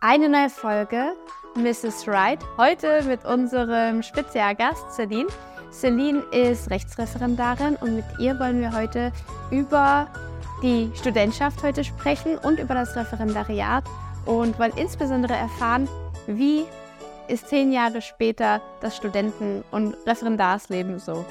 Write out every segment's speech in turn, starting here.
Eine neue Folge Mrs. Wright. Heute mit unserem Spezialgast Celine. Celine ist Rechtsreferendarin und mit ihr wollen wir heute über die Studentschaft heute sprechen und über das Referendariat und wollen insbesondere erfahren, wie ist zehn Jahre später das Studenten- und Referendarsleben so.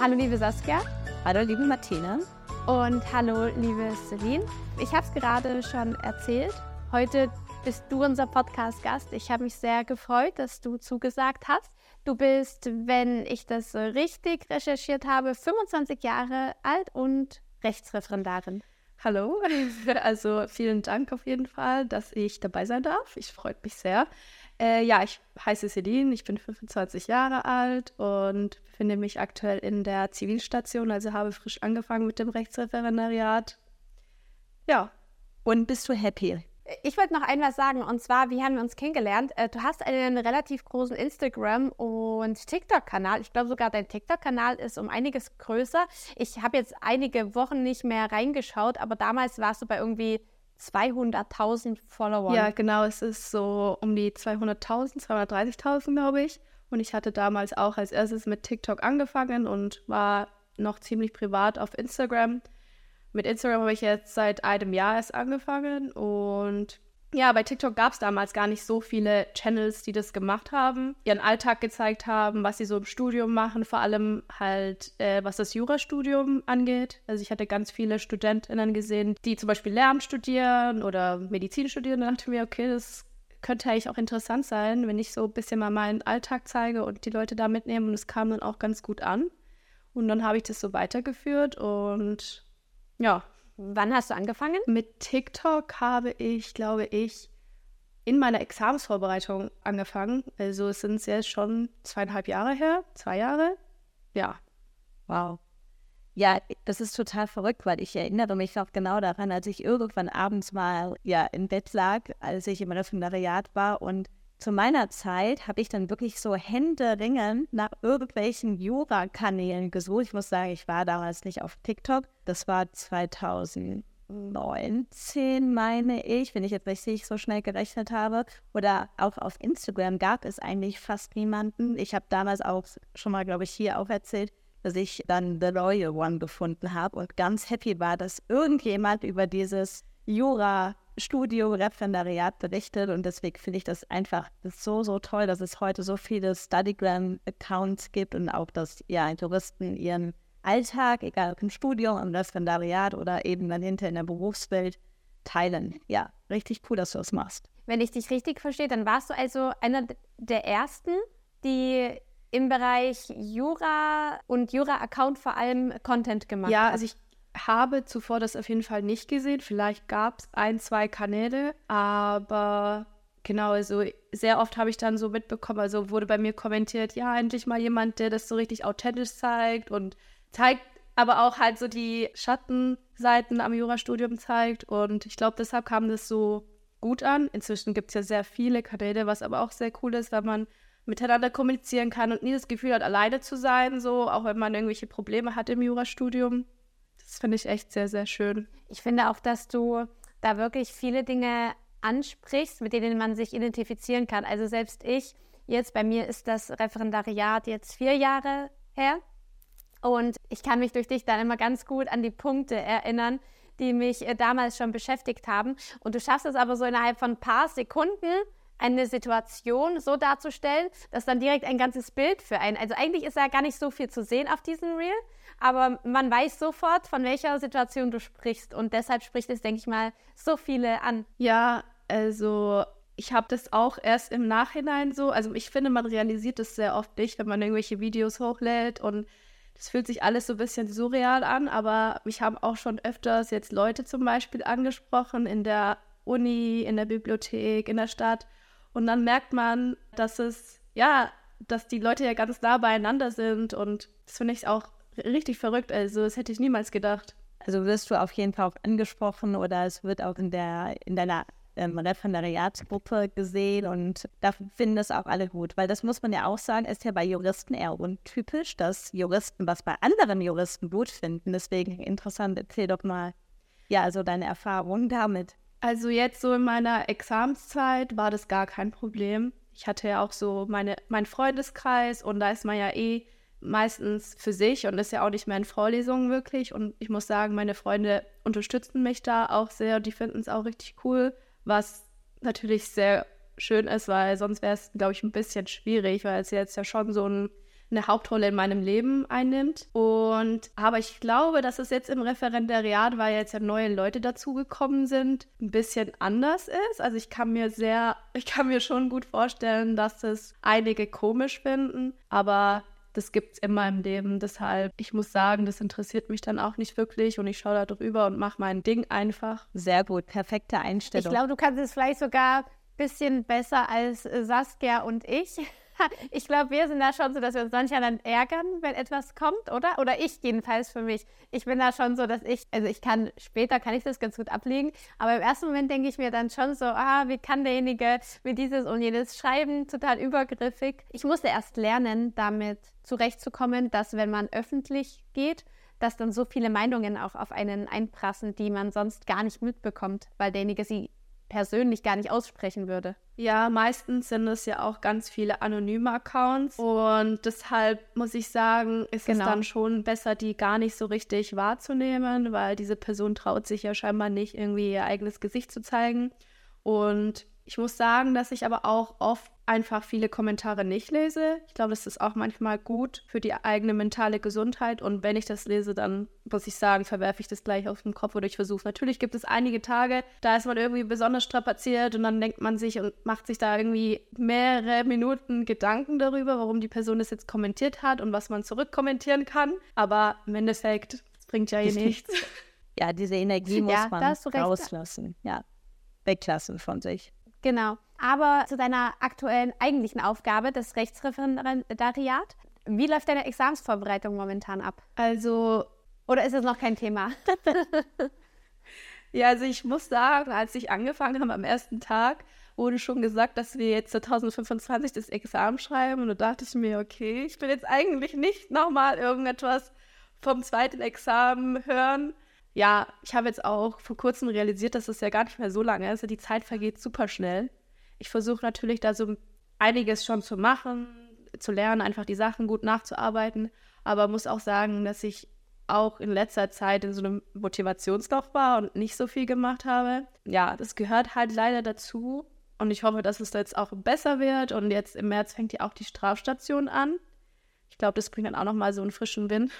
Hallo liebe Saskia. Hallo liebe Martina. Und hallo liebe Celine. Ich habe es gerade schon erzählt. Heute bist du unser Podcast-Gast. Ich habe mich sehr gefreut, dass du zugesagt hast. Du bist, wenn ich das richtig recherchiert habe, 25 Jahre alt und Rechtsreferendarin. Hallo, also vielen Dank auf jeden Fall, dass ich dabei sein darf. Ich freue mich sehr. Äh, ja, ich heiße Celine, ich bin 25 Jahre alt und befinde mich aktuell in der Zivilstation, also habe frisch angefangen mit dem Rechtsreferendariat. Ja. Und bist du happy? Ich wollte noch ein was sagen und zwar, wie haben wir uns kennengelernt? Äh, du hast einen relativ großen Instagram- und TikTok-Kanal. Ich glaube sogar, dein TikTok-Kanal ist um einiges größer. Ich habe jetzt einige Wochen nicht mehr reingeschaut, aber damals warst du bei irgendwie 200.000 Followern. Ja, genau. Es ist so um die 200.000, 230.000, glaube ich. Und ich hatte damals auch als erstes mit TikTok angefangen und war noch ziemlich privat auf Instagram. Mit Instagram habe ich jetzt seit einem Jahr erst angefangen und ja, bei TikTok gab es damals gar nicht so viele Channels, die das gemacht haben, ihren Alltag gezeigt haben, was sie so im Studium machen, vor allem halt, äh, was das Jurastudium angeht. Also ich hatte ganz viele StudentInnen gesehen, die zum Beispiel Lehramt studieren oder Medizin studieren. Da dachte ich mir, okay, das könnte eigentlich auch interessant sein, wenn ich so ein bisschen mal meinen Alltag zeige und die Leute da mitnehme. Und es kam dann auch ganz gut an. Und dann habe ich das so weitergeführt und ja, Wann hast du angefangen? Mit TikTok habe ich, glaube ich, in meiner Examensvorbereitung angefangen. Also es sind jetzt schon zweieinhalb Jahre her, zwei Jahre. Ja. Wow. Ja, das ist total verrückt, weil ich erinnere mich noch genau daran, als ich irgendwann abends mal ja im Bett lag, als ich im Referendariat war und zu meiner Zeit habe ich dann wirklich so händeringend nach irgendwelchen Jura-Kanälen gesucht. Ich muss sagen, ich war damals nicht auf TikTok. Das war 2019, meine ich, wenn ich jetzt richtig so schnell gerechnet habe. Oder auch auf Instagram gab es eigentlich fast niemanden. Ich habe damals auch schon mal, glaube ich, hier auch erzählt, dass ich dann The Royal One gefunden habe und ganz happy war, dass irgendjemand über dieses Jura Studio, Referendariat berichtet und deswegen finde ich das einfach so, so toll, dass es heute so viele Studygram-Accounts gibt und auch, dass ja, Touristen ihren Alltag, egal ob im Studium, im Referendariat oder eben dann hinter in der Berufswelt, teilen. Ja, richtig cool, dass du das machst. Wenn ich dich richtig verstehe, dann warst du also einer der Ersten, die im Bereich Jura und Jura-Account vor allem Content gemacht. Ja, also ich habe zuvor das auf jeden Fall nicht gesehen. Vielleicht gab es ein, zwei Kanäle, aber genau, also sehr oft habe ich dann so mitbekommen, also wurde bei mir kommentiert, ja, endlich mal jemand, der das so richtig authentisch zeigt und zeigt aber auch halt so die Schattenseiten am Jurastudium zeigt. Und ich glaube, deshalb kam das so gut an. Inzwischen gibt es ja sehr viele Kanäle, was aber auch sehr cool ist, wenn man miteinander kommunizieren kann und nie das Gefühl hat, alleine zu sein, so, auch wenn man irgendwelche Probleme hat im Jurastudium. Das finde ich echt sehr, sehr schön. Ich finde auch, dass du da wirklich viele Dinge ansprichst, mit denen man sich identifizieren kann. Also selbst ich, jetzt bei mir ist das Referendariat jetzt vier Jahre her. Und ich kann mich durch dich dann immer ganz gut an die Punkte erinnern, die mich äh, damals schon beschäftigt haben. Und du schaffst es aber so innerhalb von ein paar Sekunden, eine Situation so darzustellen, dass dann direkt ein ganzes Bild für einen. Also eigentlich ist ja gar nicht so viel zu sehen auf diesem Reel, aber man weiß sofort, von welcher Situation du sprichst. Und deshalb spricht es, denke ich mal, so viele an. Ja, also ich habe das auch erst im Nachhinein so. Also ich finde, man realisiert das sehr oft nicht, wenn man irgendwelche Videos hochlädt und das fühlt sich alles so ein bisschen surreal an, aber mich haben auch schon öfters jetzt Leute zum Beispiel angesprochen in der Uni, in der Bibliothek, in der Stadt. Und dann merkt man, dass es, ja, dass die Leute ja ganz nah beieinander sind und das finde ich auch richtig verrückt. Also, das hätte ich niemals gedacht. Also wirst du auf jeden Fall auch angesprochen oder es wird auch in, der, in deiner ähm, Referendariatsgruppe gesehen und da finden das auch alle gut, weil das muss man ja auch sagen, ist ja bei Juristen eher untypisch, dass Juristen was bei anderen Juristen gut finden. Deswegen interessant, erzähl doch mal. ja, also deine Erfahrung damit? Also jetzt so in meiner Examenszeit war das gar kein Problem. Ich hatte ja auch so meine, meinen Freundeskreis und da ist man ja eh meistens für sich und ist ja auch nicht mehr in Vorlesungen wirklich. Und ich muss sagen, meine Freunde unterstützen mich da auch sehr. Die finden es auch richtig cool, was natürlich sehr schön ist, weil sonst wäre es, glaube ich, ein bisschen schwierig, weil es jetzt ja schon so ein, eine Hauptrolle in meinem Leben einnimmt. Und aber ich glaube, dass es jetzt im Referendariat, weil jetzt ja neue Leute dazugekommen sind, ein bisschen anders ist. Also ich kann mir sehr, ich kann mir schon gut vorstellen, dass es einige komisch finden, aber das gibt es immer im Leben. Deshalb, ich muss sagen, das interessiert mich dann auch nicht wirklich und ich schaue da drüber und mache mein Ding einfach. Sehr gut, perfekte Einstellung. Ich glaube, du kannst es vielleicht sogar ein bisschen besser als Saskia und ich. ich glaube, wir sind da schon so, dass wir uns manchmal dann ärgern, wenn etwas kommt, oder? Oder ich jedenfalls für mich. Ich bin da schon so, dass ich, also ich kann, später kann ich das ganz gut ablegen, aber im ersten Moment denke ich mir dann schon so, ah, wie kann derjenige mit dieses und jenes schreiben, total übergriffig. Ich musste erst lernen, damit zurechtzukommen, dass wenn man öffentlich geht, dass dann so viele Meinungen auch auf einen einprassen, die man sonst gar nicht mitbekommt, weil derjenige sie persönlich gar nicht aussprechen würde. Ja, meistens sind es ja auch ganz viele anonyme Accounts und deshalb muss ich sagen, ist genau. es dann schon besser, die gar nicht so richtig wahrzunehmen, weil diese Person traut sich ja scheinbar nicht, irgendwie ihr eigenes Gesicht zu zeigen. Und ich muss sagen, dass ich aber auch oft einfach viele Kommentare nicht lese. Ich glaube, das ist auch manchmal gut für die eigene mentale Gesundheit. Und wenn ich das lese, dann muss ich sagen, verwerfe ich das gleich aus dem Kopf oder ich versuche. Natürlich gibt es einige Tage, da ist man irgendwie besonders strapaziert und dann denkt man sich und macht sich da irgendwie mehrere Minuten Gedanken darüber, warum die Person das jetzt kommentiert hat und was man zurückkommentieren kann. Aber im Endeffekt bringt ja eh nichts. Ja, diese Energie muss ja, man rauslassen. Ja, weglassen von sich. Genau. Aber zu deiner aktuellen eigentlichen Aufgabe, das Rechtsreferendariat. Wie läuft deine Examensvorbereitung momentan ab? Also. Oder ist es noch kein Thema? ja, also ich muss sagen, als ich angefangen habe am ersten Tag, wurde schon gesagt, dass wir jetzt 2025 das Examen schreiben. Und da dachte ich mir, okay, ich will jetzt eigentlich nicht nochmal irgendetwas vom zweiten Examen hören ja, ich habe jetzt auch vor kurzem realisiert, dass es ja gar nicht mehr so lange ist. Die Zeit vergeht super schnell. Ich versuche natürlich da so einiges schon zu machen, zu lernen, einfach die Sachen gut nachzuarbeiten. Aber muss auch sagen, dass ich auch in letzter Zeit in so einem Motivationsloch war und nicht so viel gemacht habe. Ja, das gehört halt leider dazu. Und ich hoffe, dass es jetzt auch besser wird. Und jetzt im März fängt ja auch die Strafstation an. Ich glaube, das bringt dann auch nochmal so einen frischen Wind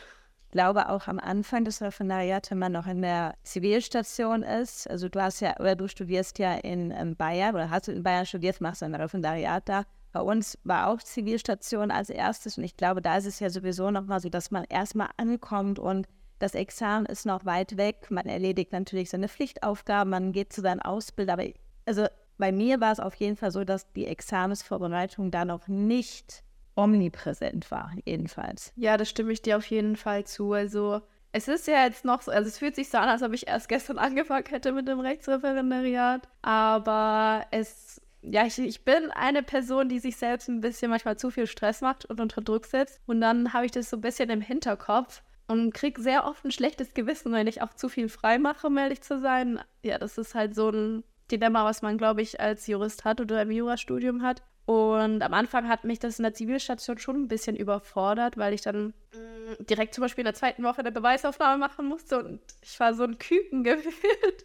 glaube auch am Anfang des Referendariats, wenn man noch in der Zivilstation ist, also du hast ja, oder du studierst ja in, in Bayern oder hast du in Bayern studiert, machst du ein Referendariat da. Bei uns war auch Zivilstation als erstes und ich glaube, da ist es ja sowieso nochmal so, dass man erstmal ankommt und das Examen ist noch weit weg. Man erledigt natürlich seine Pflichtaufgaben, man geht zu seinem Ausbilder. Aber also bei mir war es auf jeden Fall so, dass die Examensvorbereitung da noch nicht omnipräsent war, jedenfalls. Ja, das stimme ich dir auf jeden Fall zu. Also es ist ja jetzt noch so, also es fühlt sich so an, als ob ich erst gestern angefangen hätte mit dem Rechtsreferendariat. Aber es, ja, ich, ich bin eine Person, die sich selbst ein bisschen manchmal zu viel Stress macht und unter Druck setzt. Und dann habe ich das so ein bisschen im Hinterkopf und kriege sehr oft ein schlechtes Gewissen, wenn ich auch zu viel frei mache, um ehrlich zu sein. Ja, das ist halt so ein Dilemma, was man, glaube ich, als Jurist hat oder im Jurastudium hat. Und am Anfang hat mich das in der Zivilstation schon ein bisschen überfordert, weil ich dann mh, mm, direkt zum Beispiel in der zweiten Woche eine Beweisaufnahme machen musste und ich war so ein Küken gefühlt.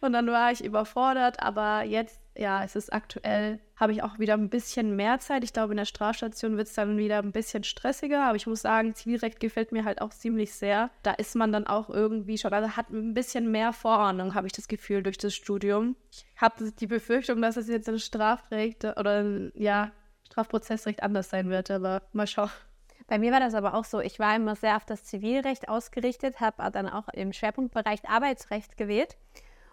Und dann war ich überfordert, aber jetzt, ja, es ist aktuell, habe ich auch wieder ein bisschen mehr Zeit. Ich glaube, in der Strafstation wird es dann wieder ein bisschen stressiger, aber ich muss sagen, Zivilrecht gefällt mir halt auch ziemlich sehr. Da ist man dann auch irgendwie schon, also hat ein bisschen mehr Vorahnung, habe ich das Gefühl, durch das Studium. Ich habe die Befürchtung, dass es jetzt in Strafrecht oder ja, Strafprozessrecht anders sein wird, aber mal schauen. Bei mir war das aber auch so. Ich war immer sehr auf das Zivilrecht ausgerichtet, habe dann auch im Schwerpunktbereich Arbeitsrecht gewählt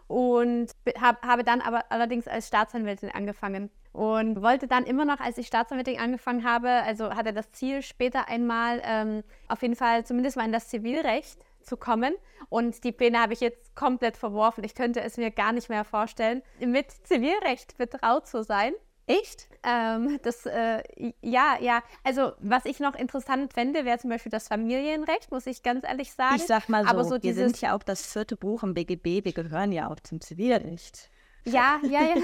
und hab, habe dann aber allerdings als Staatsanwältin angefangen und wollte dann immer noch, als ich Staatsanwältin angefangen habe, also hatte das Ziel, später einmal ähm, auf jeden Fall zumindest mal in das Zivilrecht zu kommen. Und die Pläne habe ich jetzt komplett verworfen. Ich könnte es mir gar nicht mehr vorstellen, mit Zivilrecht betraut zu sein. Echt? Ähm, das, äh, ja, ja. Also, was ich noch interessant fände, wäre zum Beispiel das Familienrecht, muss ich ganz ehrlich sagen. Ich sag mal so, Aber so wir dieses- sind ja auch das vierte Buch im BGB, wir gehören ja auch zum Zivilrecht. Ja, ja, ja.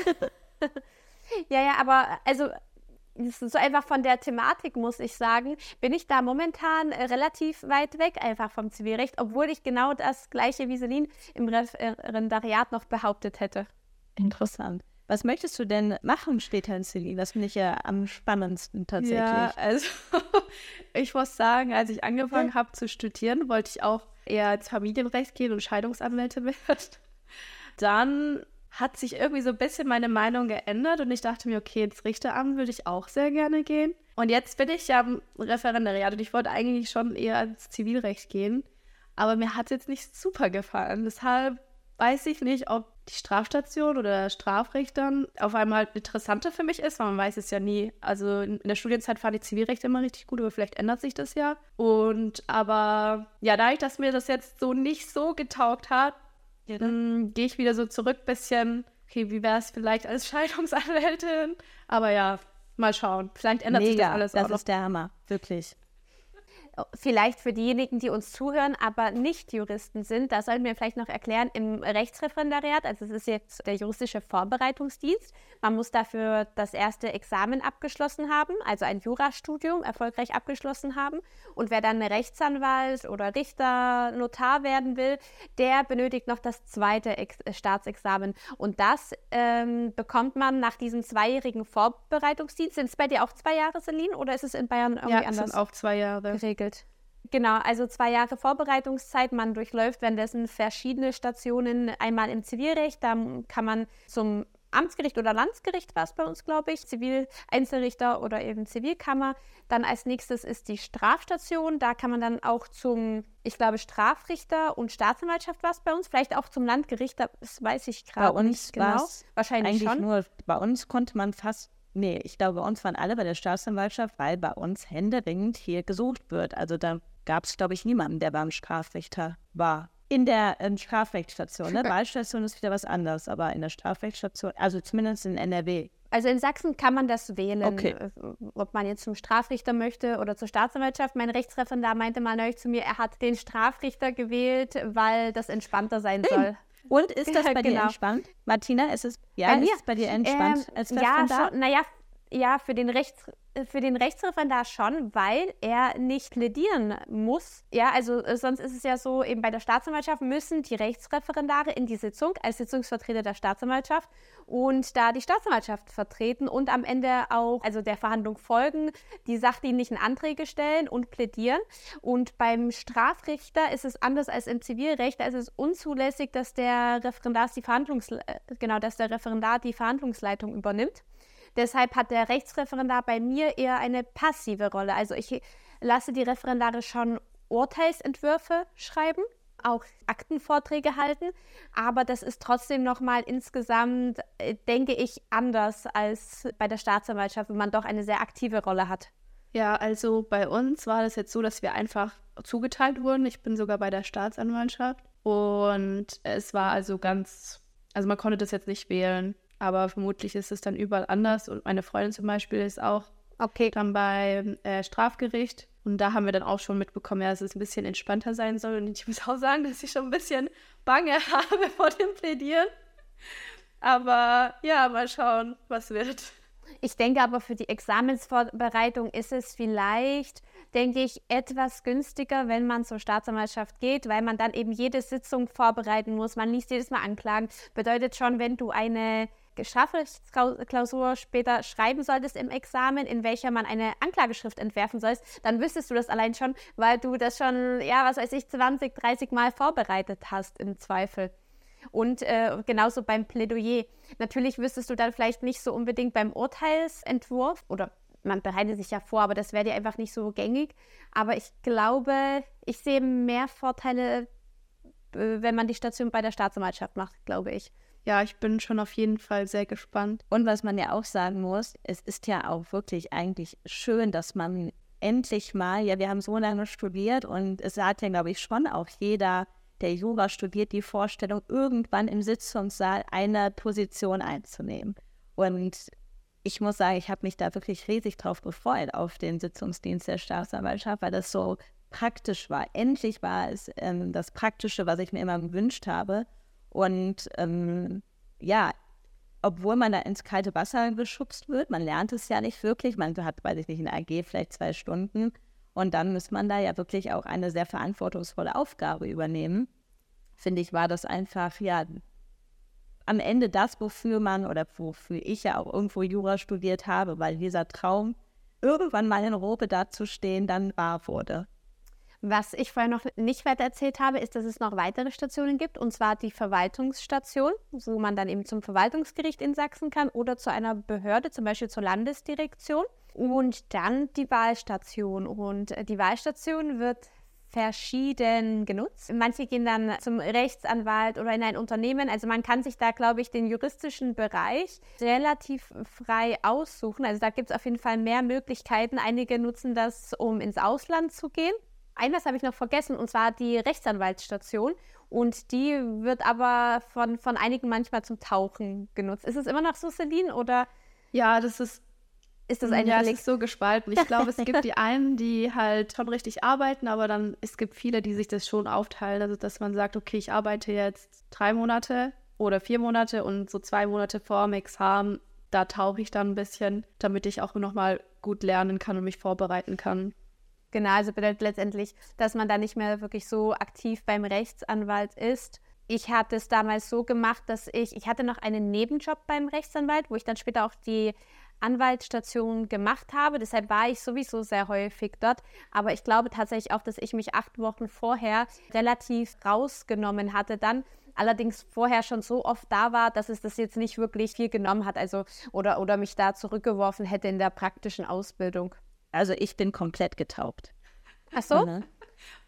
ja, ja, aber also so einfach von der Thematik, muss ich sagen, bin ich da momentan äh, relativ weit weg einfach vom Zivilrecht, obwohl ich genau das gleiche wie Celine im Referendariat noch behauptet hätte. Interessant. Was möchtest du denn machen später in Celine? Das finde ich ja am spannendsten tatsächlich. Ja, also ich muss sagen, als ich angefangen habe zu studieren, wollte ich auch eher ins Familienrecht gehen und Scheidungsanwälte werden. Dann hat sich irgendwie so ein bisschen meine Meinung geändert und ich dachte mir, okay, ins Richteramt würde ich auch sehr gerne gehen. Und jetzt bin ich ja im Referendariat und ich wollte eigentlich schon eher ins Zivilrecht gehen, aber mir hat es jetzt nicht super gefallen. Deshalb weiß ich nicht, ob die Strafstation oder Strafrecht dann auf einmal halt interessanter für mich ist, weil man weiß es ja nie. Also in, der Studienzeit fand ich Zivilrecht immer richtig gut, aber vielleicht ändert sich das ja. Und aber ja, dadurch, dass mir das jetzt so nicht so getaugt hat, dann gehe ich wieder so zurück, bisschen, okay, wie wäre es vielleicht als Scheidungsanwältin? Aber ja, mal schauen. Vielleicht ändert sich das Mega, alles das auch noch. ist der Hammer, wirklich. Vielleicht für diejenigen, die uns zuhören, aber nicht Juristen sind, da sollten wir vielleicht noch erklären, im Rechtsreferendariat, also es ist jetzt der juristische Vorbereitungsdienst, man muss dafür das erste Examen abgeschlossen haben, also ein Jurastudium erfolgreich abgeschlossen haben. Und wer dann Rechtsanwalt oder Richter, Notar werden will, der benötigt noch das zweite Ex äh, Staatsexamen. Und das ähm, bekommt man nach diesem zweijährigen Vorbereitungsdienst. Sind es bei dir auch zwei Jahre, Celine, oder ist es in Bayern irgendwie Ja, anders? sind auch zwei Jahre. geregelt. Genau, also zwei Jahre Vorbereitungszeit. Man durchläuft währenddessen verschiedene Stationen. Einmal im Zivilrecht, da kann man zum Amtsgericht oder Landesgericht war es bei uns, glaube ich, Zivil-Einzelrichter oder eben Zivilkammer. Dann als nächstes ist die Strafstation. Da kann man dann auch zum, ich glaube, Strafrichter und Staatsanwaltschaft war es bei uns, vielleicht auch zum Landgericht, das weiß ich Bei gerade nicht genau. Wahrscheinlich Eigentlich schon. nur, bei uns konnte man fast, nee, ich glaube, bei uns waren alle bei der Staatsanwaltschaft, weil bei uns händeringend hier gesucht wird. Also da gab es, glaube ich, niemanden, der beim Strafrichter war. In der ähm, Strafrechtsstation, ne? Wahlstation ist wieder was anderes, aber in der Strafrechtsstation, also zumindest in NRW. Also in Sachsen kann man das wählen, Okay. äh, ob man jetzt zum Strafrichter möchte oder zur Staatsanwaltschaft. Mein Rechtsreferendar meinte mal neulich zu mir, er hat den Strafrichter gewählt, weil das entspannter sein soll. Und ist das bei dir Genau. entspannt? Martina, ist es, ja, Bei ist es bei dir entspannt Ähm, als ja, schon, naja, ja, für den Rechts für den Rechtsreferendar schon, weil er nicht plädieren muss. Ja, also äh, sonst ist es ja so, eben bei der Staatsanwaltschaft müssen die Rechtsreferendare in die Sitzung als Sitzungsvertreter der Staatsanwaltschaft und da die Staatsanwaltschaft vertreten und am Ende auch, also der Verhandlung folgen, die sachdienlichen Anträge stellen und plädieren. Und beim Strafrichter ist es anders als im Zivilrecht. Da ist es unzulässig, dass der Referendar die Verhandlungs äh, genau, dass der Referendar die Verhandlungsleitung übernimmt. Deshalb hat der Rechtsreferendar bei mir eher eine passive Rolle. Also ich lasse die Referendare schon Urteilsentwürfe schreiben, auch Aktenvorträge halten, aber das ist trotzdem nochmal insgesamt, äh, denke ich, anders als bei der Staatsanwaltschaft, wenn man doch eine sehr aktive Rolle hat. Ja, also bei uns war das jetzt so, dass wir einfach zugeteilt wurden. Ich bin sogar bei der Staatsanwaltschaft. Und es war also ganz, also man konnte das jetzt nicht wählen, aber vermutlich ist es dann überall anders. Und meine Freundin zum Beispiel ist auch Okay. dann beim äh, Strafgericht. Und da haben wir dann auch schon mitbekommen, ja, dass es ein bisschen entspannter sein soll. Und ich muss auch sagen, dass ich schon ein bisschen Bange habe vor dem Plädieren. Aber ja, mal schauen, was wird. Ich denke aber für die Examensvorbereitung ist es vielleicht, denke ich, etwas günstiger, wenn man zur Staatsanwaltschaft geht, weil man dann eben jede Sitzung vorbereiten muss. Man liest jedes Mal Anklagen. Bedeutet schon, wenn du eine Strafrechtsklausur später schreiben solltest im Examen, in welcher man eine Anklageschrift entwerfen sollst, dann wüsstest du das allein schon, weil du das schon, ja, was weiß ich, 20, 30 Mal vorbereitet hast im Zweifel. Und äh, genauso beim Plädoyer. Natürlich wüsstest du dann vielleicht nicht so unbedingt beim Urteilsentwurf oder man bereitet sich ja vor, aber das wäre dir einfach nicht so gängig. Aber ich glaube, ich sehe mehr Vorteile, äh, wenn man die Station bei der Staatsanwaltschaft macht, glaube ich. Ja, ich bin schon auf jeden Fall sehr gespannt. Und was man ja auch sagen muss, es ist ja auch wirklich eigentlich schön, dass man endlich mal, ja, wir haben so lange studiert und es hat ja, glaube ich, schon auch jeder, der Jura studiert, die Vorstellung, irgendwann im Sitzungssaal eine Position einzunehmen. Und ich muss sagen, ich habe mich da wirklich riesig drauf gefreut, auf den Sitzungsdienst der Staatsanwaltschaft, weil das so praktisch war. Endlich war es ähm, das Praktische, was ich mir immer gewünscht habe. Und ähm, ja, obwohl man da ins kalte Wasser geschubst wird, man lernt es ja nicht wirklich. Man hat, weiß ich nicht, in AG vielleicht zwei Stunden. Und dann muss man da ja wirklich auch eine sehr verantwortungsvolle Aufgabe übernehmen. Finde ich, war das einfach, ja, am Ende das, wofür man oder wofür ich ja auch irgendwo Jura studiert habe, weil dieser Traum, irgendwann mal in Europa dazustehen, dann wahr wurde. Was ich vorher noch nicht weiter erzählt habe, ist, dass es noch weitere Stationen gibt, und zwar die Verwaltungsstation, wo man dann eben zum Verwaltungsgericht in Sachsen kann oder zu einer Behörde, zum Beispiel zur Landesdirektion. Und dann die Wahlstation. Und die Wahlstation wird verschieden genutzt. Manche gehen dann zum Rechtsanwalt oder in ein Unternehmen. Also man kann sich da, glaube ich, den juristischen Bereich relativ frei aussuchen. Also da gibt es auf jeden Fall mehr Möglichkeiten. Einige nutzen das, um ins Ausland zu gehen. Eines habe ich noch vergessen, und zwar die Rechtsanwaltsstation. Und die wird aber von, von einigen manchmal zum Tauchen genutzt. Ist es immer noch so, Celine, oder? Ja, das ist ist das ein Ja, es ist so gespalten. Ich glaube, es gibt die einen, die halt schon richtig arbeiten, aber dann es gibt viele, die sich das schon aufteilen. Also, dass man sagt, okay, ich arbeite jetzt drei Monate oder vier Monate und so zwei Monate vor dem Examen, da tauche ich dann ein bisschen, damit ich auch nochmal gut lernen kann und mich vorbereiten kann. Genau, also bedeutet letztendlich, dass man da nicht mehr wirklich so aktiv beim Rechtsanwalt ist. Ich hatte es damals so gemacht, dass ich, ich hatte noch einen Nebenjob beim Rechtsanwalt, wo ich dann später auch die Anwaltsstation gemacht habe. Deshalb war ich sowieso sehr häufig dort. Aber ich glaube tatsächlich auch, dass ich mich acht Wochen vorher relativ rausgenommen hatte dann. Allerdings vorher schon so oft da war, dass es das jetzt nicht wirklich viel genommen hat, also oder, oder mich da zurückgeworfen hätte in der praktischen Ausbildung. Also ich bin komplett getaubt. Ach so? Mhm.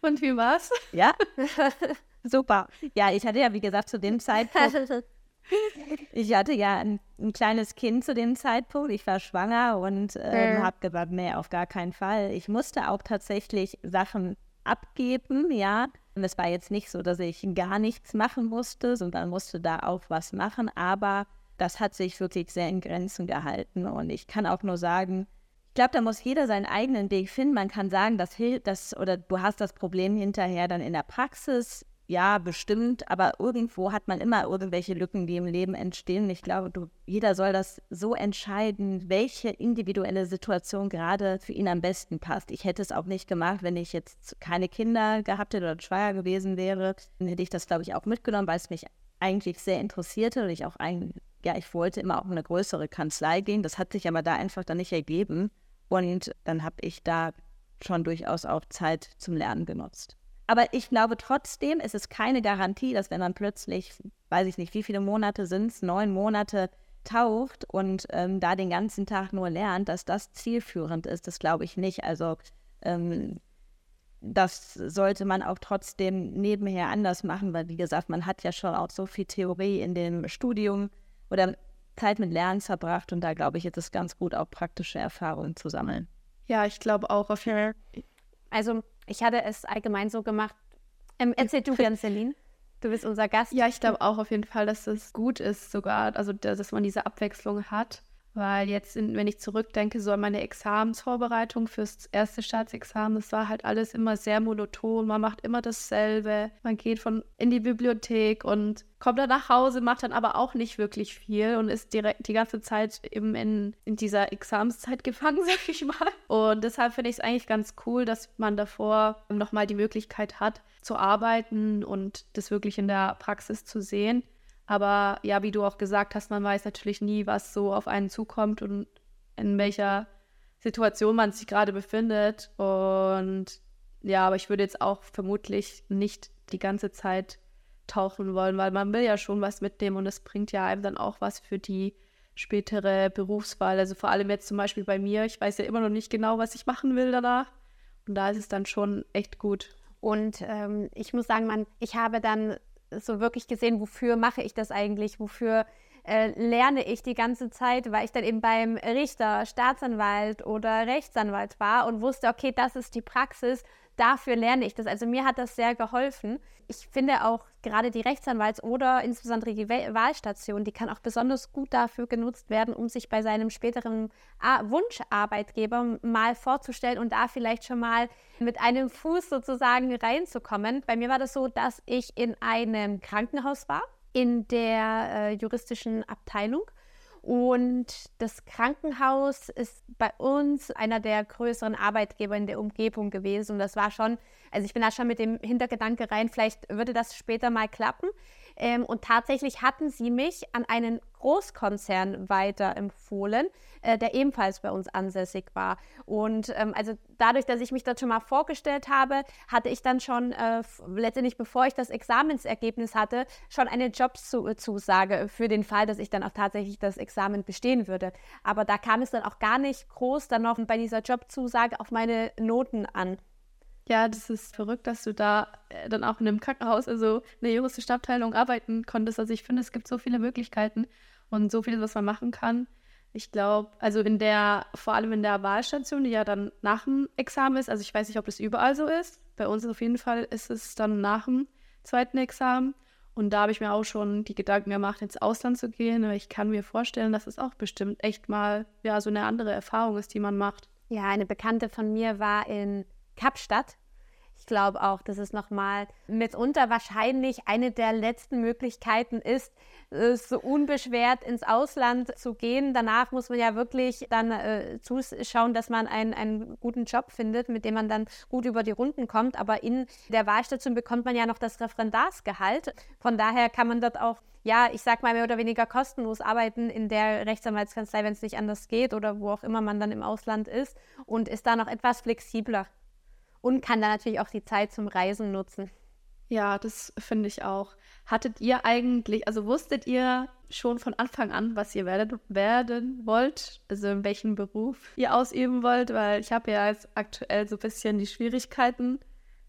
Und wie war's? Ja. Super. Ja, ich hatte ja, wie gesagt, zu dem Zeitpunkt Ich hatte ja ein, ein, kleines Kind zu dem Zeitpunkt. Ich war schwanger und ähm, mhm. habe gesagt, nee, auf gar keinen Fall. Ich musste auch tatsächlich Sachen abgeben, ja. Und es war jetzt nicht so, dass ich gar nichts machen musste, sondern musste da auch was machen. Aber das hat sich wirklich sehr in Grenzen gehalten. Und ich kann auch nur sagen, glaube, da muss jeder seinen eigenen Weg finden. Man kann sagen, das hilft, das oder du hast das Problem hinterher dann in der Praxis ja, bestimmt, aber irgendwo hat man immer irgendwelche Lücken, die im Leben entstehen. Ich glaube, du, jeder soll das so entscheiden, welche individuelle Situation gerade für ihn am besten passt. Ich hätte es auch nicht gemacht, wenn ich jetzt keine Kinder gehabt hätte oder schwanger gewesen wäre. Dann hätte ich das, glaube ich, auch mitgenommen, weil es mich eigentlich sehr interessierte und ich auch ein, ja, ich wollte immer auch in eine größere Kanzlei gehen. Das hat sich aber da einfach dann nicht ergeben. Und dann habe ich da schon durchaus auch Zeit zum Lernen genutzt. Aber ich glaube trotzdem, es ist keine Garantie, dass wenn man plötzlich, weiß ich nicht, wie viele Monate sind es, neun Monate taucht und ähm, da den ganzen Tag nur lernt, dass das zielführend ist. Das glaube ich nicht. Also ähm, das sollte man auch trotzdem nebenher anders machen, weil wie gesagt, man hat ja schon auch so viel Theorie in dem Studium oder Zeit mit Lernen verbracht und da glaube ich, ist es ganz gut, auch praktische Erfahrungen zu sammeln. Ja, ich glaube auch auf jeden Fall. Also ich hatte es allgemein so gemacht. Ähm, erzähl du gern, Celine. Du bist unser Gast. Ja, ich glaube auch auf jeden Fall, dass es gut ist, sogar, also dass man diese Abwechslung hat. Weil jetzt, wenn ich zurückdenke, so an meine Examensvorbereitung fürs erste Staatsexamen, das war halt alles immer sehr monoton. Man macht immer dasselbe. Man geht von in die Bibliothek und kommt dann nach Hause, macht dann aber auch nicht wirklich viel und ist direkt die ganze Zeit eben in, in dieser Examenszeit gefangen, sag ich mal. Und deshalb finde ich es eigentlich ganz cool, dass man davor nochmal die Möglichkeit hat, zu arbeiten und das wirklich in der Praxis zu sehen. Aber ja, wie du auch gesagt hast, man weiß natürlich nie, was so auf einen zukommt und in welcher Situation man sich gerade befindet. Und ja, aber ich würde jetzt auch vermutlich nicht die ganze Zeit tauchen wollen, weil man will ja schon was mitnehmen und es bringt ja einem dann auch was für die spätere Berufswahl. Also vor allem jetzt zum Beispiel bei mir, ich weiß ja immer noch nicht genau, was ich machen will danach. Und da ist es dann schon echt gut. Und ähm, ich muss sagen, man, ich habe dann so wirklich gesehen, wofür mache ich das eigentlich, wofür äh, lerne ich die ganze Zeit, weil ich dann eben beim Richter, Staatsanwalt oder Rechtsanwalt war und wusste, okay, das ist die Praxis, dafür lerne ich das. Also mir hat das sehr geholfen. Ich finde auch gerade die Rechtsanwalts- oder insbesondere die Wahlstation, die kann auch besonders gut dafür genutzt werden, um sich bei seinem späteren Wunscharbeitgeber mal vorzustellen und da vielleicht schon mal mit einem Fuß sozusagen reinzukommen. Bei mir war das so, dass ich in einem Krankenhaus war, in der äh, juristischen Abteilung und das Krankenhaus ist bei uns einer der größeren Arbeitgeber in der Umgebung gewesen. Und das war schon, also ich bin da schon mit dem Hintergedanke rein, vielleicht würde das später mal klappen. Ähm, und tatsächlich hatten sie mich an einen Großkonzern weiterempfohlen, äh, der ebenfalls bei uns ansässig war. Und ähm, also dadurch, dass ich mich dort schon mal vorgestellt habe, hatte ich dann schon äh, letztendlich, bevor ich das Examensergebnis hatte, schon eine Jobzusage für den Fall, dass ich dann auch tatsächlich das Examen bestehen würde. Aber da kam es dann auch gar nicht groß dann noch bei dieser Jobzusage auf meine Noten an. Ja, das ist verrückt, dass du da äh, dann auch in einem Krankenhaus, also in der juristischen Abteilung arbeiten konntest. Also ich finde, es gibt so viele Möglichkeiten und so vieles, was man machen kann. Ich glaube, also in der, vor allem in der Wahlstation, die ja dann nach dem Examen ist, also ich weiß nicht, ob das überall so ist. Bei uns auf jeden Fall ist es dann nach dem zweiten Examen. Und da habe ich mir auch schon die Gedanken gemacht, ins Ausland zu gehen. Aber ich kann mir vorstellen, dass es auch bestimmt echt mal ja, so eine andere Erfahrung ist, die man macht. Ja, eine Bekannte von mir war in Kapstadt. Ich glaube auch, dass es nochmal mitunter wahrscheinlich eine der letzten Möglichkeiten ist, so unbeschwert ins Ausland zu gehen. Danach muss man ja wirklich dann äh, zuschauen, dass man einen, einen guten Job findet, mit dem man dann gut über die Runden kommt. Aber in der Wahlstation bekommt man ja noch das Referendarsgehalt. Von daher kann man dort auch ja, ich sag mal, mehr oder weniger kostenlos arbeiten in der Rechtsanwaltskanzlei, wenn es nicht anders geht oder wo auch immer man dann im Ausland ist und ist da noch etwas flexibler und kann dann natürlich auch die Zeit zum Reisen nutzen. Ja, das finde ich auch. Hattet ihr eigentlich, also wusstet ihr schon von Anfang an, was ihr werdet, werden wollt? Also in welchem Beruf ihr ausüben wollt? Weil ich habe ja jetzt aktuell so ein bisschen die Schwierigkeiten,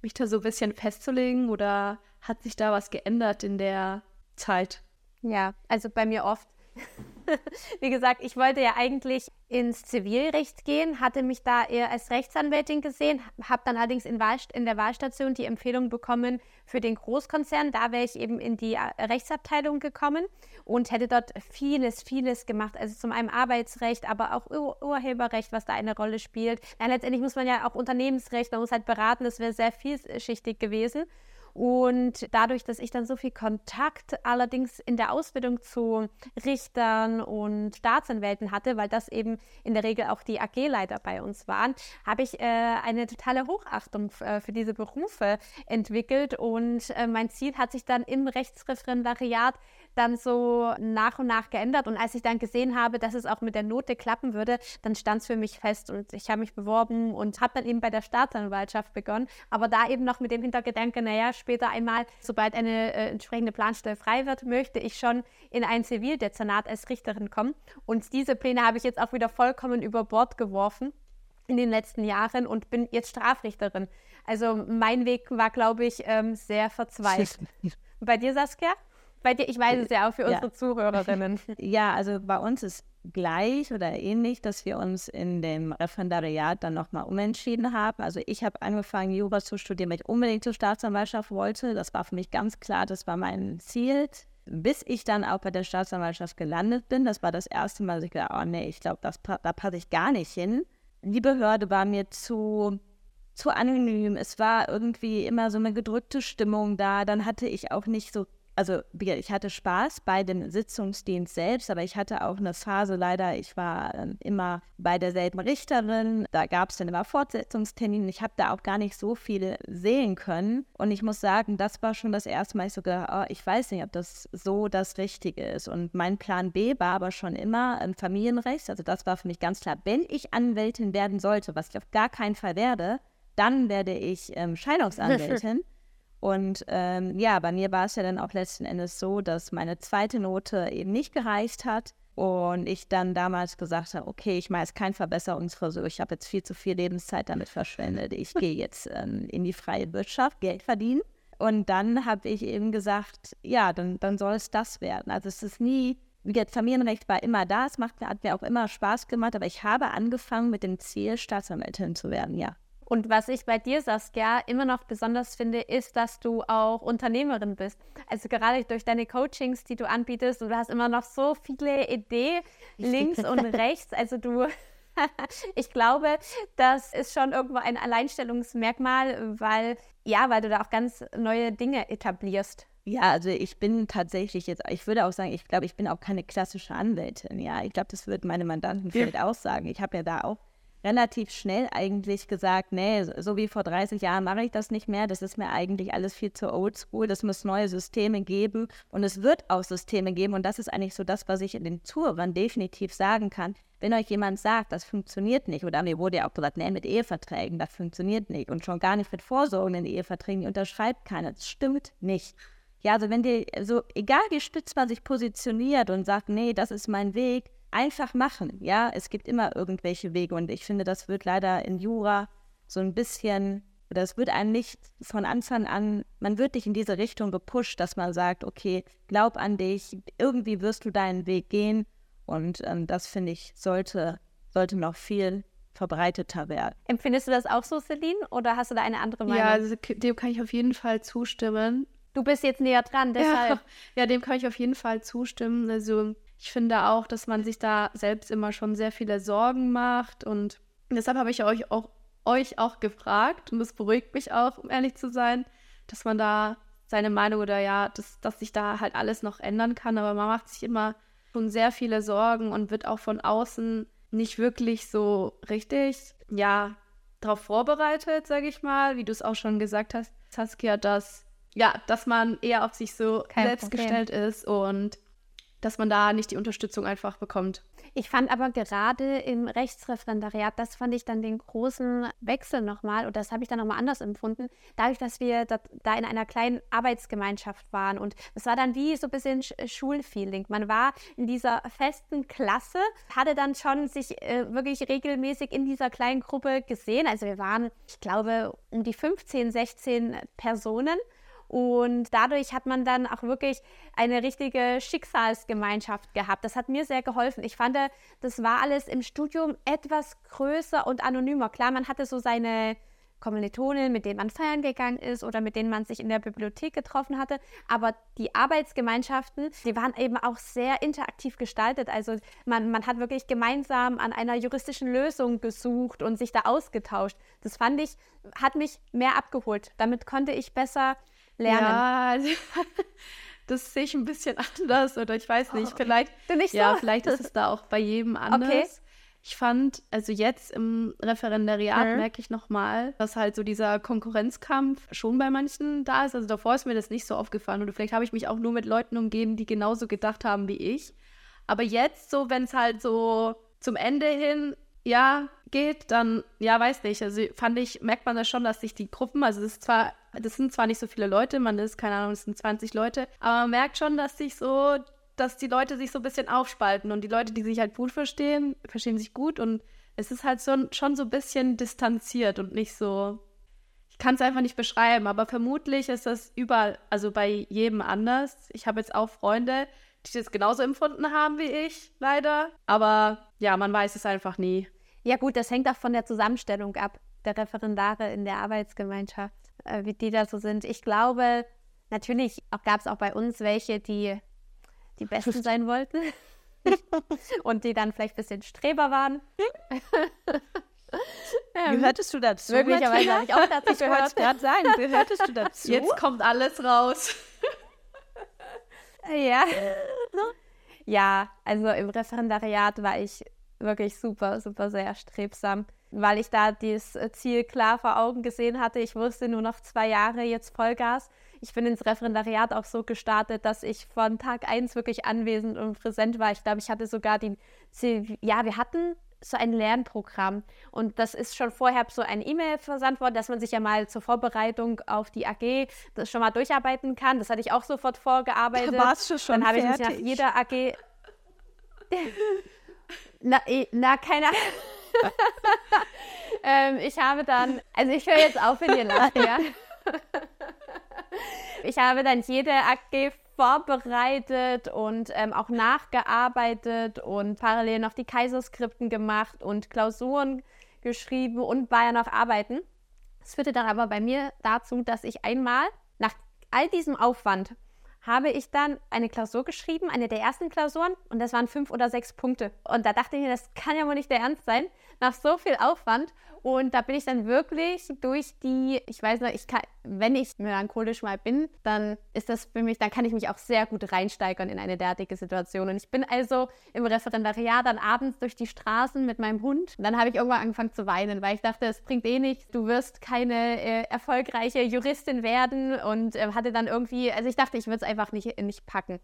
mich da so ein bisschen festzulegen oder hat sich da was geändert in der Zeit? Ja, also bei mir oft. Wie gesagt, ich wollte ja eigentlich ins Zivilrecht gehen, hatte mich da eher als Rechtsanwältin gesehen, habe dann allerdings in, Wahl, in, der Wahlstation die Empfehlung bekommen für den Großkonzern. Da wäre ich eben in die äh, Rechtsabteilung gekommen und hätte dort vieles, vieles gemacht. Also zum einen Arbeitsrecht, aber auch Ur Urheberrecht, was da eine Rolle spielt. Dann letztendlich muss man ja auch Unternehmensrecht, man muss halt beraten, das wäre sehr vielschichtig gewesen. Und dadurch, dass ich dann so viel Kontakt allerdings in der Ausbildung zu Richtern und Staatsanwälten hatte, weil das eben in der Regel auch die AG-Leiter bei uns waren, habe ich äh, eine totale Hochachtung äh, für diese Berufe entwickelt. Und äh, mein Ziel hat sich dann im Rechtsreferendariat dann so nach und nach geändert. Und als ich dann gesehen habe, dass es auch mit der Note klappen würde, dann stand es für mich fest. Und ich habe mich beworben und habe dann eben bei der Staatsanwaltschaft begonnen. Aber da eben noch mit dem Hintergedanke, naja, später einmal, sobald eine äh, entsprechende Planstelle frei wird, möchte ich schon in ein Zivildezernat als Richterin kommen. Und diese Pläne habe ich jetzt auch wieder vollkommen über Bord geworfen in den letzten Jahren und bin jetzt Strafrichterin. Also mein Weg war, glaube ich, ähm, sehr verzweigt. Bei dir, Saskia? Bei dir, ich weiß es ja auch für ja. unsere Zuhörerinnen. Ja, also bei uns ist gleich oder ähnlich, dass wir uns in dem Referendariat dann nochmal umentschieden haben. Also ich habe angefangen, Jura zu studieren, weil ich unbedingt zur Staatsanwaltschaft wollte. Das war für mich ganz klar, das war mein Ziel. Bis ich dann auch bei der Staatsanwaltschaft gelandet bin, das war das erste Mal, dass ich gedacht oh nee, ich glaube, da passe ich gar nicht hin. Die Behörde war mir zu zu anonym. Es war irgendwie immer so eine gedrückte Stimmung da. Dann hatte ich auch nicht so also ich hatte Spaß bei dem Sitzungsdienst selbst, aber ich hatte auch eine Phase leider, ich war ähm, immer bei derselben Richterin, da gab es dann immer Fortsetzungstermine, ich habe da auch gar nicht so viel sehen können. Und ich muss sagen, das war schon das erste Mal, ich sogar, oh, ich weiß nicht, ob das so das Richtige ist. Und mein Plan B war aber schon immer ein Familienrecht, also das war für mich ganz klar, wenn ich Anwältin werden sollte, was ich auf gar keinen Fall werde, dann werde ich ähm, Scheidungsanwältin. Und ähm, ja, bei mir war es ja dann auch letzten Endes so, dass meine zweite Note eben nicht gereicht hat. Und ich dann damals gesagt habe, okay, ich mache jetzt keinen Verbesserungsversuch, ich habe jetzt viel zu viel Lebenszeit damit verschwendet. Ich gehe jetzt ähm, in die freie Wirtschaft, Geld verdienen. Und dann habe ich eben gesagt, ja, dann, dann soll es das werden. Also es ist nie, wie gesagt, Familienrecht war immer da, es macht, hat mir auch immer Spaß gemacht, aber ich habe angefangen mit dem Ziel, Staatsanwältin zu werden, ja. Und was ich bei dir, Saskia, immer noch besonders finde, ist, dass du auch Unternehmerin bist. Also gerade durch deine Coachings, die du anbietest, und du hast immer noch so viele Ideen links und rechts. Also du ich glaube, das ist schon irgendwo ein Alleinstellungsmerkmal, weil ja, weil du da auch ganz neue Dinge etablierst. Ja, also ich bin tatsächlich jetzt, ich würde auch sagen, ich glaube, ich bin auch keine klassische Anwältin. Ja, ich glaube, das würden meine Mandanten vielleicht ja. auch sagen. Ich habe ja da auch relativ schnell eigentlich gesagt, nee, so wie vor 30 Jahren mache ich das nicht mehr. Das ist mir eigentlich alles viel zu oldschool. Das muss neue Systeme geben und es wird auch Systeme geben. Und das ist eigentlich so das, was ich in den Zuhörern definitiv sagen kann. Wenn euch jemand sagt, das funktioniert nicht, oder mir wurde ja auch gesagt, nee, mit Eheverträgen, das funktioniert nicht und schon gar nicht mit vorsorgenden Eheverträgen, die unterschreibt keiner. Das stimmt nicht. Ja, also wenn dir, also egal wie spitz man sich positioniert und sagt, nee, das ist mein Weg, einfach machen. Ja, es gibt immer irgendwelche Wege und ich finde, das wird leider in Jura so ein bisschen, oder es wird einem nicht von Anfang an, man wird nicht in diese Richtung gepusht, dass man sagt, okay, glaub an dich, irgendwie wirst du deinen Weg gehen und ähm, das finde ich sollte, sollte noch viel verbreiteter werden. Empfindest du das auch so, Celine, oder hast du da eine andere Meinung? Ja, also dem kann ich auf jeden Fall zustimmen. Du bist jetzt näher dran, deshalb. Ja, ja, dem kann ich auf jeden Fall zustimmen. Also ich finde auch, dass man sich da selbst immer schon sehr viele Sorgen macht und deshalb habe ich euch auch, euch auch gefragt und das beruhigt mich auch, um ehrlich zu sein, dass man da seine Meinung oder ja, dass, dass sich da halt alles noch ändern kann, aber man macht sich immer schon sehr viele Sorgen und wird auch von außen nicht wirklich so richtig, ja, darauf vorbereitet, sage ich mal, wie du es auch schon gesagt hast, Saskia, dass ja, dass man eher auf sich so Kein selbst Problem. gestellt ist und dass man da nicht die Unterstützung einfach bekommt. Ich fand aber gerade im Rechtsreferendariat, das fand ich dann den großen Wechsel nochmal, und das habe ich dann nochmal anders empfunden, dadurch, dass wir da, in einer kleinen Arbeitsgemeinschaft waren. Und es war dann wie so ein bisschen Schulfeeling. Man war in dieser festen Klasse, hatte dann schon sich äh, wirklich regelmäßig in dieser kleinen Gruppe gesehen. Also wir waren, ich glaube, um die 15, 16 Personen. Und dadurch hat man dann auch wirklich eine richtige Schicksalsgemeinschaft gehabt. Das hat mir sehr geholfen. Ich fand, das war alles im Studium etwas größer und anonymer. Klar, man hatte so seine Kommilitonen, mit denen man feiern gegangen ist oder mit denen man sich in der Bibliothek getroffen hatte. Aber die Arbeitsgemeinschaften, die waren eben auch sehr interaktiv gestaltet. Also man, man hat wirklich gemeinsam an einer juristischen Lösung gesucht und sich da ausgetauscht. Das fand ich, hat mich mehr abgeholt. Damit konnte ich besser lernen. Ja, das sehe ich ein bisschen anders oder ich weiß nicht, oh, vielleicht, nicht ja, vielleicht ist es da auch bei jedem anders. Okay. Ich fand, also jetzt im Referendariat mhm. merke ich nochmal, dass halt so dieser Konkurrenzkampf schon bei manchen da ist. Also davor ist mir das nicht so aufgefallen oder vielleicht habe ich mich auch nur mit Leuten umgeben, die genauso gedacht haben wie ich. Aber jetzt so, wenn es halt so zum Ende hin, ja, geht, dann, ja, weiß nicht. Also fand ich, merkt man das schon, dass sich die Gruppen, also es ist zwar das sind zwar nicht so viele Leute, man ist, keine Ahnung, es sind 20 Leute, aber man merkt schon, dass sich so, dass die Leute sich so ein bisschen aufspalten und die Leute, die sich halt gut verstehen, verstehen sich gut und es ist halt so, schon so ein bisschen distanziert und nicht so. Ich kann es einfach nicht beschreiben, aber vermutlich ist das überall, also bei jedem anders. Ich habe jetzt auch Freunde, die das genauso empfunden haben wie ich, leider. Aber ja, man weiß es einfach nie. Ja, gut, das hängt auch von der Zusammenstellung ab, der Referendare in der Arbeitsgemeinschaft äh, wie die da so sind. Ich glaube, natürlich gab es auch bei uns welche, die die Besten sein wollten und die dann vielleicht ein bisschen Streber waren. ähm, Gehörtest du dazu? Möglicherweise habe ich auch dazu gehört. Ich wollte gerade sagen, gehörtest du dazu? Jetzt kommt alles raus. ja. ja, also im Referendariat war ich wirklich super, super sehr strebsam weil ich da das Ziel klar vor Augen gesehen hatte. Ich wusste nur noch zwei Jahre jetzt Vollgas. Ich bin ins Referendariat auch so gestartet, dass ich von Tag 1 wirklich anwesend und präsent war. Ich glaube, ich hatte sogar die, ja, wir hatten so ein Lernprogramm. Und das ist schon vorher so ein E-Mail versandt worden, dass man sich ja mal zur Vorbereitung auf die AG das schon mal durcharbeiten kann. Das hatte ich auch sofort vorgearbeitet. Warst du schon Dann habe ich mich nach jeder AG. na, eh, na, keine Ahnung. ähm, ich habe dann, also ich höre jetzt auf, wenn ihr lacht, ja. ich habe dann jede AG vorbereitet und ähm, auch nachgearbeitet und parallel noch die Kaiserskripten gemacht und Klausuren geschrieben und war ja noch arbeiten. Das führte dann aber bei mir dazu, dass ich einmal nach all diesem Aufwand habe ich dann eine Klausur geschrieben, eine der ersten Klausuren, und das waren fünf oder sechs Punkte. Und da dachte ich mir, das kann ja wohl nicht der Ernst sein, nach so viel Aufwand. Und da bin ich dann wirklich durch die, ich weiß noch, ich kann, wenn ich melancholisch mal bin, dann ist das für mich, dann kann ich mich auch sehr gut reinsteigern in eine derartige Situation. Und ich bin also im Referendariat dann abends durch die Straßen mit meinem Hund. Und dann habe ich irgendwann angefangen zu weinen, weil ich dachte, es bringt eh nichts, du wirst keine äh, erfolgreiche Juristin werden. Und äh, hatte dann irgendwie, also ich dachte, ich würde es einfach nicht, nicht packen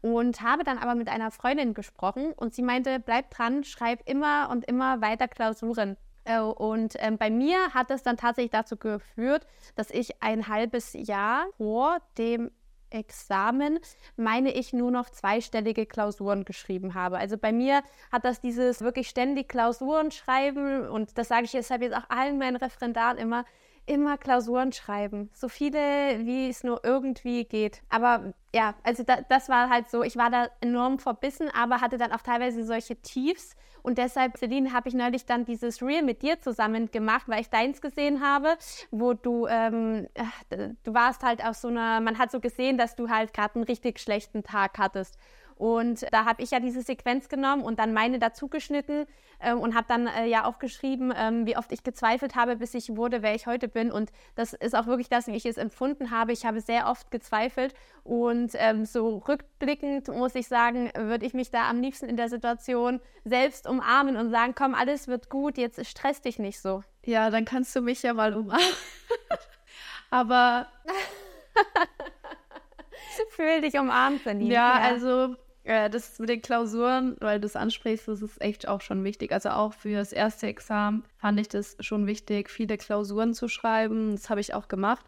und habe dann aber mit einer Freundin gesprochen und sie meinte, bleib dran, schreib immer und immer weiter Klausuren. Äh, und ähm, bei mir hat es dann tatsächlich dazu geführt, dass ich ein halbes Jahr vor dem Examen, meine ich, nur noch zweistellige Klausuren geschrieben habe. Also bei mir hat das dieses wirklich ständig Klausuren schreiben und das sage ich deshalb jetzt auch allen meinen Referendaren immer, immer Klausuren schreiben. So viele, wie es nur irgendwie geht. Aber ja, also da, das war halt so, ich war da enorm verbissen, aber hatte dann auch teilweise solche Tiefs. Und deshalb, Celine, habe ich neulich dann dieses Reel mit dir zusammen gemacht, weil ich deins gesehen habe, wo du, ähm, du warst halt auf so einer, man hat so gesehen, dass du halt gerade einen richtig schlechten Tag hattest. Und da habe ich ja diese Sequenz genommen und dann meine dazugeschnitten äh, und habe dann äh, ja aufgeschrieben, ähm, wie oft ich gezweifelt habe, bis ich wurde, wer ich heute bin. Und das ist auch wirklich das, wie ich es empfunden habe. Ich habe sehr oft gezweifelt und ähm, so rückblickend muss ich sagen, würde ich mich da am liebsten in der Situation selbst umarmen und sagen, komm, alles wird gut, jetzt stress dich nicht so. Ja, dann kannst du mich ja mal umarmen. Aber fühl dich umarmt, Janine. Ja, ja, also äh, das mit den Klausuren, weil du es ansprichst, das ist echt auch schon wichtig. Also auch für das erste Examen fand ich das schon wichtig, viele Klausuren zu schreiben. Das habe ich auch gemacht.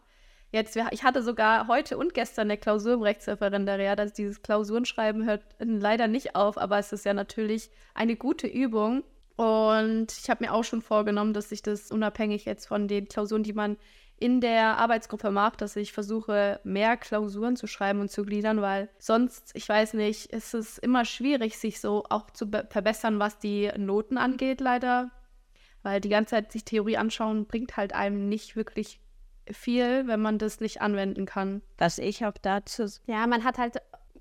Jetzt, ich hatte sogar heute und gestern eine Klausur im Rechtsreferendariat. Also dieses Klausurenschreiben hört leider nicht auf, aber es ist ja natürlich eine gute Übung. Und ich habe mir auch schon vorgenommen, dass ich das unabhängig jetzt von den Klausuren, die man in der Arbeitsgruppe mache, dass ich versuche, mehr Klausuren zu schreiben und zu gliedern, weil sonst, ich weiß nicht, ist es immer schwierig, sich so auch zu verbessern, was die Noten angeht, leider. Weil die ganze Zeit sich Theorie anschauen, bringt halt einem nicht wirklich viel, wenn man das nicht anwenden kann. Was ich auch dazu. Ja, man hat halt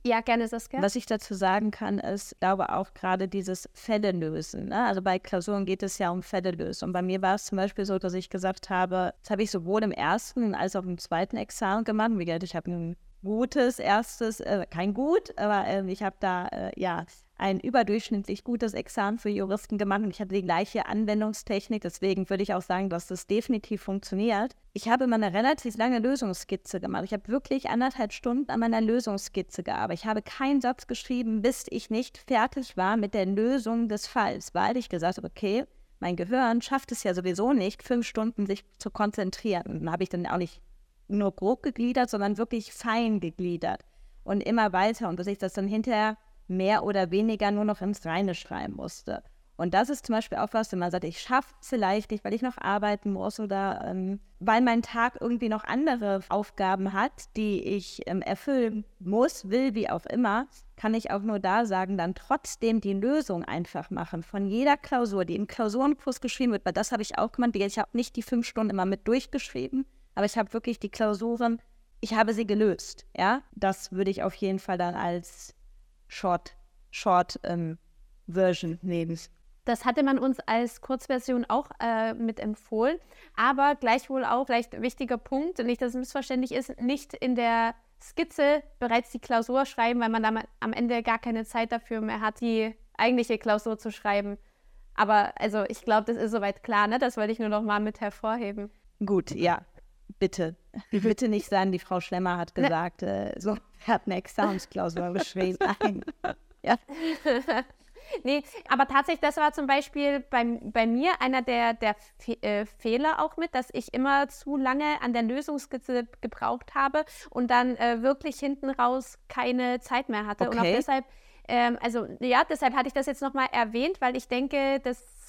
ja, gerne Saskia. Was ich dazu sagen kann, ist, glaube auch gerade dieses Fälle lösen. Ne? Also bei Klausuren geht es ja um Fälle lösen. Und bei mir war es zum Beispiel so, dass ich gesagt habe, das habe ich sowohl im ersten als auch im zweiten Examen gemacht. Wie gesagt, ich habe ein gutes erstes, äh, kein gut, aber äh, ich habe da äh, ja ein überdurchschnittlich gutes Examen für Juristen gemacht und ich hatte die gleiche Anwendungstechnik. Deswegen würde ich auch sagen, dass das definitiv funktioniert. Ich habe immer eine relativ lange Lösungsskizze gemacht. Ich habe wirklich anderthalb Stunden an meiner Lösungsskizze gearbeitet. Ich habe keinen Satz geschrieben, bis ich nicht fertig war mit der Lösung des Falls, weil ich gesagt habe, okay, mein Gehirn schafft es ja sowieso nicht, fünf Stunden sich zu konzentrieren. Und dann habe ich dann auch nicht nur grob gegliedert, sondern wirklich fein gegliedert und immer weiter und bis ich das dann hinterher mehr oder weniger nur noch ins Reine schreiben musste. Und das ist zum Beispiel auch was, wenn man sagt, ich schaffe es vielleicht nicht, weil ich noch arbeiten muss oder ähm, weil mein Tag irgendwie noch andere Aufgaben hat, die ich ähm, erfüllen muss, will, wie auch immer, kann ich auch nur da sagen, dann trotzdem die Lösung einfach machen von jeder Klausur, die im Klausurenkurs geschrieben wird, weil das habe ich auch gemacht. Ich habe nicht die fünf Stunden immer mit durchgeschrieben, aber ich habe wirklich die Klausuren, ich habe sie gelöst. Ja, das würde ich auf jeden Fall dann als Short, Short ähm, Version nehmen. Das hatte man uns als Kurzversion auch äh, mit empfohlen, aber gleichwohl auch vielleicht wichtiger Punkt, nicht, dass es missverständlich ist, nicht in der Skizze bereits die Klausur schreiben, weil man dann am Ende gar keine Zeit dafür mehr hat, die eigentliche Klausur zu schreiben. Aber also ich glaube, das ist soweit klar, ne? Das wollte ich nur noch mal mit hervorheben. Gut, ja. Bitte. Bitte nicht sagen, die Frau Schlemmer hat ne. gesagt, ne. äh, so, hat eine Examensklausur geschrieben. Nein. Ja. nee, aber tatsächlich, das war zum Beispiel bei, bei mir einer der, der Fe äh, Fehler auch mit, dass ich immer zu lange an der Lösungsskizze gebraucht habe und dann äh, wirklich hinten raus keine Zeit mehr hatte. Okay. Und auch deshalb, ähm, also ja, deshalb hatte ich das jetzt nochmal erwähnt, weil ich denke,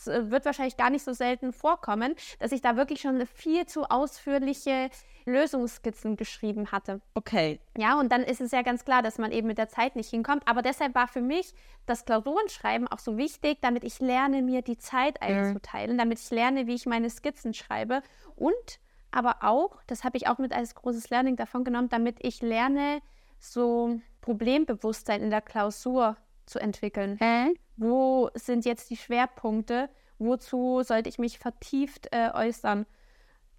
das äh, wird wahrscheinlich gar nicht so selten vorkommen, dass ich da wirklich schon viel zu ausführliche Lösungsskizzen geschrieben hatte. Okay. Ja, und dann ist es ja ganz klar, dass man eben mit der Zeit nicht hinkommt. Aber deshalb war für mich das Klausurenschreiben auch so wichtig, damit ich lerne, mir die Zeit einzuteilen, damit ich lerne, wie ich meine Skizzen schreibe und aber auch, das habe ich auch mit als großes Learning davon genommen, damit ich lerne, so Problembewusstsein in der Klausur zu entwickeln. Hä? Wo sind jetzt die Schwerpunkte? Wozu sollte ich mich vertieft äh, äußern?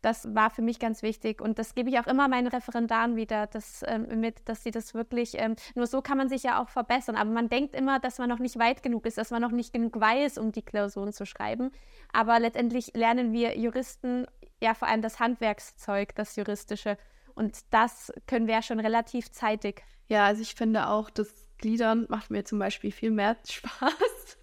Das war für mich ganz wichtig und das gebe ich auch immer meinen Referendaren wieder das, ähm, mit, dass sie das wirklich, ähm, nur so kann man sich ja auch verbessern. Aber man denkt immer, dass man noch nicht weit genug ist, dass man noch nicht genug weiß, um die Klausuren zu schreiben. Aber letztendlich lernen wir Juristen ja vor allem das Handwerkszeug, das Juristische. Und das können wir ja schon relativ zeitig. Ja, also ich finde auch, das Gliedern macht mir zum Beispiel viel mehr Spaß.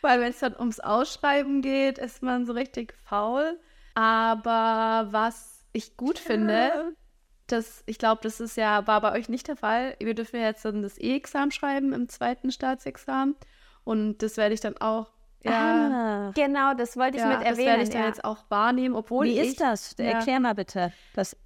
Weil wenn es dann ums Ausschreiben geht, ist man so richtig faul. Aber was ich gut finde, das, ich glaube, das ist ja, war bei euch nicht der Fall. Wir dürfen ja jetzt dann das E-Examen schreiben im zweiten Staatsexamen. Und das werde ich dann auch, ja, Ah, genau, das wollte ich ja mit das erwähnen. werde ich dann ja. jetzt auch wahrnehmen, obwohl Wie ich, ist das? Ja. Erklär mal bitte. Das,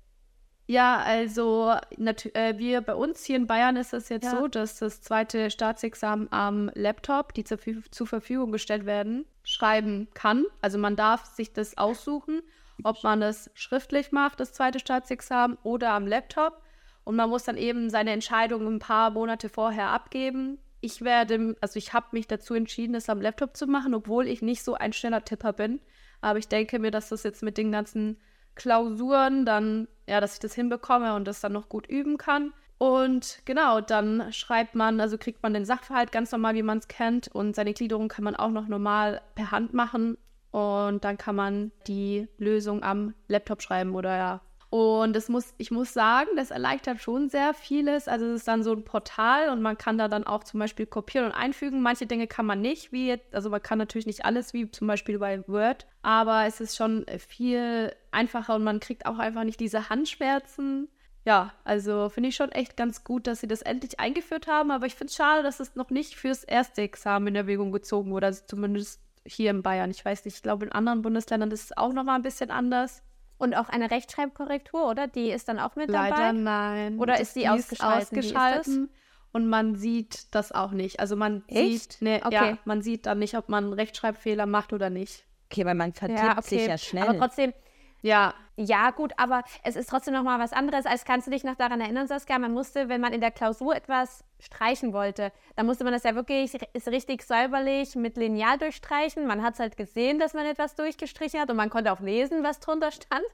Ja, also äh, wir bei uns hier in Bayern ist es jetzt Ja. so, dass das zweite Staatsexamen am Laptop, die zur, zur Verfügung gestellt werden, schreiben kann. Also man darf sich das aussuchen, ob man das schriftlich macht, das zweite Staatsexamen, oder am Laptop. Und man muss dann eben seine Entscheidung ein paar Monate vorher abgeben. Ich werde, also ich habe mich dazu entschieden, das am Laptop zu machen, obwohl ich nicht so ein schneller Tipper bin. Aber ich denke mir, dass das jetzt mit den ganzen Klausuren dann, ja, dass ich das hinbekomme und das dann noch gut üben kann. Und genau, dann schreibt man, also kriegt man den Sachverhalt ganz normal, wie man es kennt. Und seine Gliederung kann man auch noch normal per Hand machen. Und dann kann man die Lösung am Laptop schreiben oder ja. Und das muss, ich muss sagen, das erleichtert schon sehr vieles. Also es ist dann so ein Portal und man kann da dann auch zum Beispiel kopieren und einfügen. Manche Dinge kann man nicht, wie jetzt, also man kann natürlich nicht alles, wie zum Beispiel bei Word, aber es ist schon viel einfacher und man kriegt auch einfach nicht diese Handschmerzen. Ja, also finde ich schon echt ganz gut, dass sie das endlich eingeführt haben, aber ich finde es schade, dass es noch nicht fürs erste Examen in Erwägung gezogen wurde, also zumindest hier in Bayern. Ich weiß nicht, ich glaube in anderen Bundesländern ist es auch noch mal ein bisschen anders. Und auch eine Rechtschreibkorrektur, oder? Die ist dann auch mit Leider dabei? nein. Oder ist die ausgeschalten? Das? ausgeschalten? Und man sieht das auch nicht. Also man Echt? sieht, ne, Okay. ja, man sieht dann nicht, ob man einen Rechtschreibfehler macht oder nicht. okay, weil man vertippt sich ja schnell. Aber trotzdem, Ja, ja gut, aber es ist trotzdem noch mal was anderes, als kannst du dich noch daran erinnern, Saskia, man musste, wenn man in der Klausur etwas streichen wollte, dann musste man das ja wirklich ist richtig säuberlich mit Lineal durchstreichen. Man hat es halt gesehen, dass man etwas durchgestrichen hat und man konnte auch lesen, was drunter stand.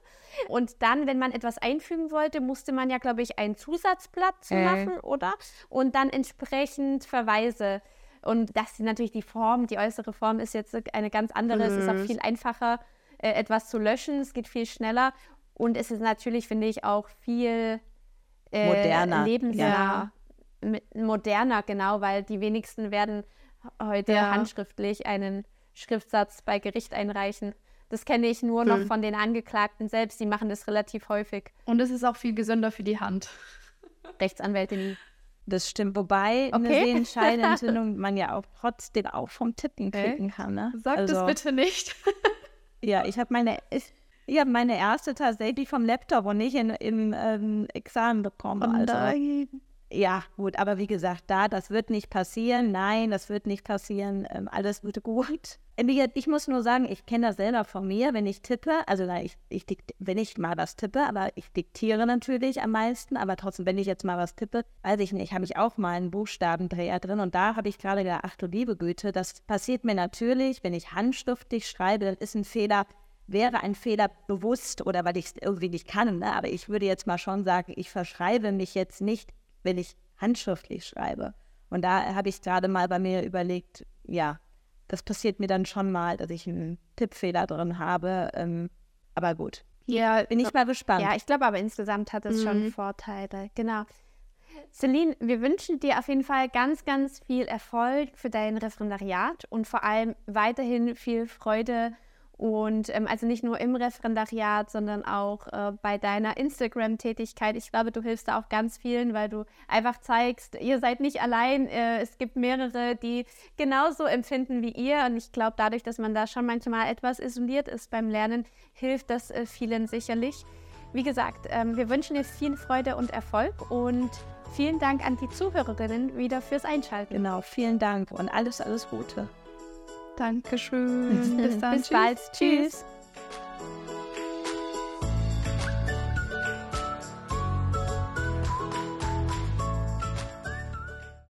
Und dann, wenn man etwas einfügen wollte, musste man ja, glaube ich, ein Zusatzblatt zu Äh. machen, oder? Und dann entsprechend Verweise. Und das ist natürlich die Form, die äußere Form ist jetzt eine ganz andere. Es ist auch viel einfacher, äh, etwas zu löschen. Es geht viel schneller. Und es ist natürlich, finde ich, auch viel äh, Moderner. lebensnah. Mit, moderner, genau, weil die wenigsten werden heute Ja. handschriftlich einen Schriftsatz bei Gericht einreichen. Das kenne ich nur noch Hm. von den Angeklagten selbst. Die machen das relativ häufig. und es ist auch viel gesünder für die Hand. Rechtsanwälte nie. Das stimmt, wobei eine Okay. Sehenscheidenentzündung man ja auch trotzdem auch vom Tippen Äh? kriegen kann. Ne? Sag also, das bitte nicht. Ja, ich habe meine, ich, ich habe meine erste tatsächlich vom Laptop und nicht in, im ähm, Examen bekommen. also, ja, gut, aber wie gesagt, da, das wird nicht passieren. Nein, das wird nicht passieren. Ähm, alles wird gut. Ich muss nur sagen, ich kenne das selber von mir, wenn ich tippe, also ich, ich wenn ich mal was tippe, aber ich diktiere natürlich am meisten, aber trotzdem, wenn ich jetzt mal was tippe, weiß ich nicht, habe ich auch mal einen Buchstabendreher drin und da habe ich gerade gedacht, ach du liebe Güte, das passiert mir natürlich, wenn ich handschriftlich schreibe, dann ist ein Fehler, wäre ein Fehler bewusst oder weil ich es irgendwie nicht kann, ne? aber ich würde jetzt mal schon sagen, ich verschreibe mich jetzt nicht, wenn ich handschriftlich schreibe. Und da habe ich gerade mal bei mir überlegt, ja, das passiert mir dann schon mal, dass ich einen Tippfehler drin habe. Ähm, aber gut, Ja, bin ich mal gespannt. Ja, ich glaube aber insgesamt hat es schon Mhm. Vorteile. Genau. Celine, wir wünschen dir auf jeden Fall ganz, ganz viel Erfolg für dein Referendariat und vor allem weiterhin viel Freude und ähm, also nicht nur im Referendariat, sondern auch äh, bei deiner Instagram-Tätigkeit. Ich glaube, du hilfst da auch ganz vielen, weil du einfach zeigst, ihr seid nicht allein. Äh, es gibt mehrere, die genauso empfinden wie ihr. Und ich glaube, dadurch, dass man da schon manchmal etwas isoliert ist beim Lernen, hilft das äh, vielen sicherlich. Wie gesagt, ähm, wir wünschen dir viel Freude und Erfolg und vielen Dank an die Zuhörerinnen wieder fürs Einschalten. Genau, vielen Dank und alles, alles Gute. Dankeschön. Bis dann. Bis Tschüss. bald. Tschüss.